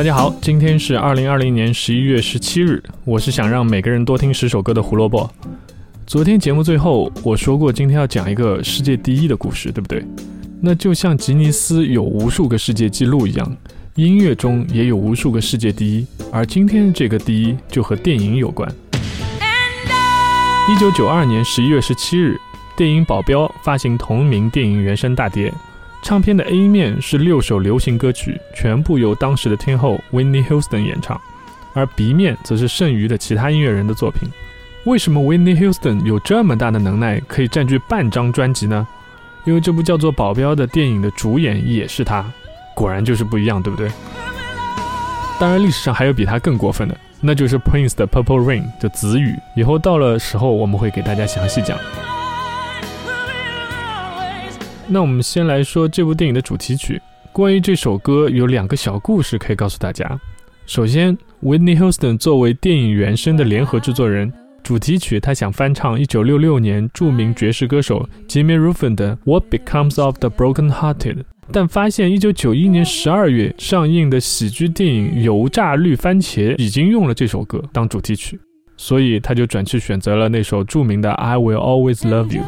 大家好，今天是二零二零年十一月十七日，我是想让每个人多听十首歌的胡萝卜。昨天节目最后我说过，今天要讲一个世界第一的故事，对不对？那就像吉尼斯有无数个世界纪录一样，音乐中也有无数个世界第一，而今天这个第一就和电影有关。一九九二年十一月十七日，电影《保镖》发行同名电影原声大碟，唱片的 A 面是六首流行歌曲，全部由当时的天后 Winnie Houston 演唱，而 B 面则是剩余的其他音乐人的作品。为什么 Winnie Houston 有这么大的能耐，可以占据半张专辑呢？因为这部叫做《保镖》的电影的主演也是他，果然就是不一样，对不对？当然，历史上还有比他更过分的，那就是 Prince 的《Purple Rain》的子语。以后到了时候，我们会给大家详细讲。那我们先来说这部电影的主题曲。关于这首歌，有两个小故事可以告诉大家。首先，Whitney Houston 作为电影原声的联合制作人。主题曲，他想翻唱1966年著名爵士歌手 Jimmy Ruffin 的《What Becomes of the Broken Hearted》，但发现1991年12月上映的喜剧电影《油炸绿番茄》已经用了这首歌当主题曲，所以他就转去选择了那首著名的《I Will Always Love You》。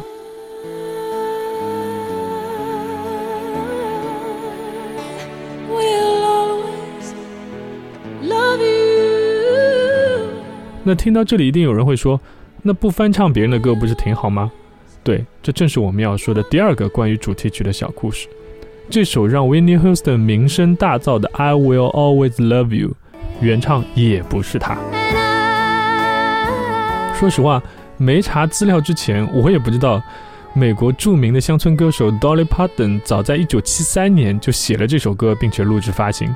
那听到这里，一定有人会说：“那不翻唱别人的歌不是挺好吗？”对，这正是我们要说的第二个关于主题曲的小故事。这首让 Whitney Houston 名声大噪的《I Will Always Love You》，原唱也不是他。说实话，没查资料之前，我也不知道美国著名的乡村歌手 Dolly Parton 早在1973年就写了这首歌，并且录制发行。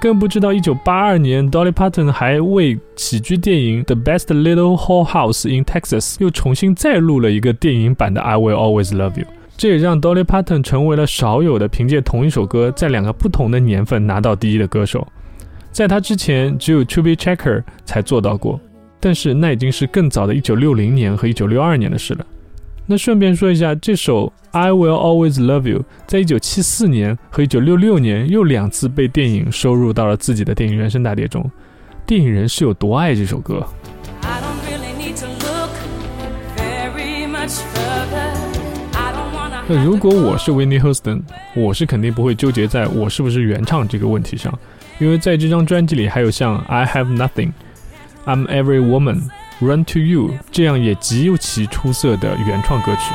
更不知道，一九八二年，Dolly Parton 还为喜剧电影《The Best Little Whole House in Texas》又重新再录了一个电影版的《I Will Always Love You》。这也让 Dolly Parton 成为了少有的凭借同一首歌在两个不同的年份拿到第一的歌手。在他之前，只有 Chubby Checker 才做到过，但是那已经是更早的一九六零年和一九六二年的事了。那顺便说一下，这首《I Will Always Love You》在一九七四年和一九六六年又两次被电影收入到了自己的电影原声大碟中。电影人是有多爱这首歌？那如果我是 Whitney Houston，我是肯定不会纠结在我是不是原唱这个问题上，因为在这张专辑里还有像《I Have Nothing》、《I'm Every Woman》。Run to You 这样也极其出色的原创歌曲，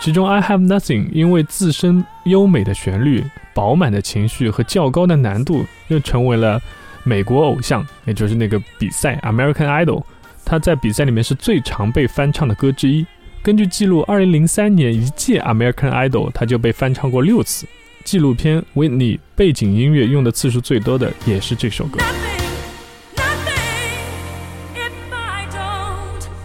其中 I Have Nothing 因为自身优美的旋律、饱满的情绪和较高的难度，又成为了美国偶像，也就是那个比赛 American Idol，它在比赛里面是最常被翻唱的歌之一。根据记录，2003年一届 American Idol 它就被翻唱过六次。纪录片《为你》背景音乐用的次数最多的也是这首歌。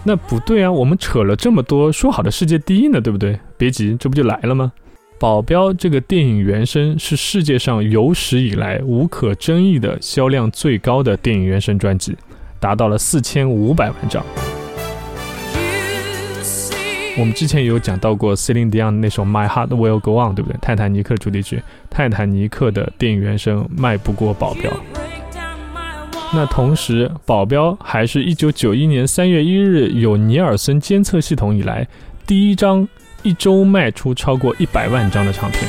那不对啊，我们扯了这么多，说好的世界第一呢，对不对？别急，这不就来了吗？《保镖》这个电影原声是世界上有史以来无可争议的销量最高的电影原声专辑，达到了四千五百万张。我们之前也有讲到过 Celine Dion 那首 My Heart Will Go On，对不对？泰坦尼克主题曲，泰坦尼克的电影原声卖不过保镖。那同时，保镖还是一九九一年三月一日有尼尔森监测系统以来第一张一周卖出超过一百万张的唱片。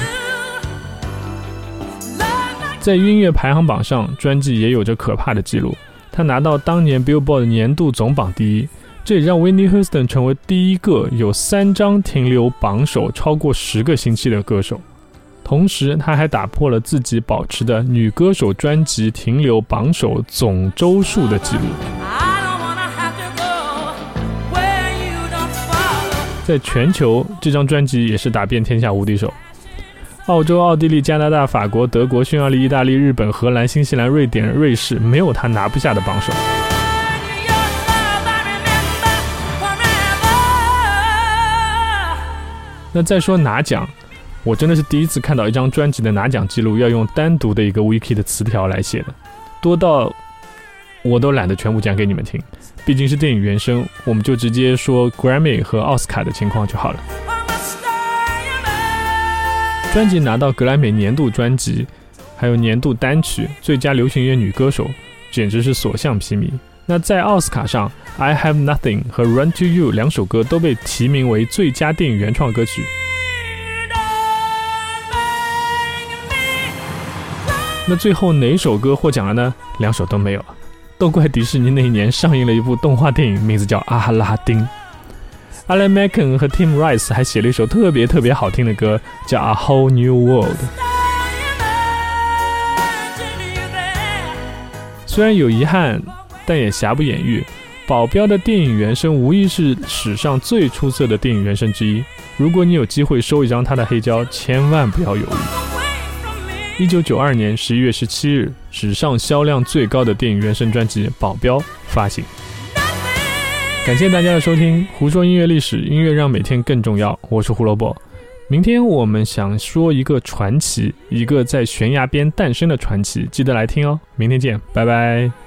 在音乐排行榜上，专辑也有着可怕的记录，他拿到当年 Billboard 年度总榜第一。这也让 Whitney Houston 成为第一个有三张停留榜首超过十个星期的歌手，同时他还打破了自己保持的女歌手专辑停留榜首总周数的记录。在全球，这张专辑也是打遍天下无敌手。澳洲、奥地利、加拿大、法国、德国、匈牙利、意大利、日本、荷兰、新西兰、瑞典、瑞士，没有他拿不下的榜首。那再说拿奖，我真的是第一次看到一张专辑的拿奖记录要用单独的一个 wiki 的词条来写的，多到我都懒得全部讲给你们听。毕竟是电影原声，我们就直接说 Grammy 和奥斯卡的情况就好了。专辑拿到格莱美年度专辑，还有年度单曲、最佳流行乐女歌手，简直是所向披靡。那在奥斯卡上，《I Have Nothing》和《Run to You》两首歌都被提名为最佳电影原创歌曲。那最后哪首歌获奖了呢？两首都没有，都怪迪士尼那一年上映了一部动画电影，名字叫《阿拉丁》。Alan Menken 和 Tim Rice 还写了一首特别特别好听的歌，叫《A Whole New World》。虽然有遗憾，但也瑕不掩瑜。保镖的电影原声无疑是史上最出色的电影原声之一。如果你有机会收一张他的黑胶，千万不要犹豫。一九九二年十一月十七日，史上销量最高的电影原声专辑《保镖》发行。感谢大家的收听，胡说音乐历史，音乐让每天更重要。我是胡萝卜。明天我们想说一个传奇，一个在悬崖边诞生的传奇，记得来听哦。明天见，拜拜。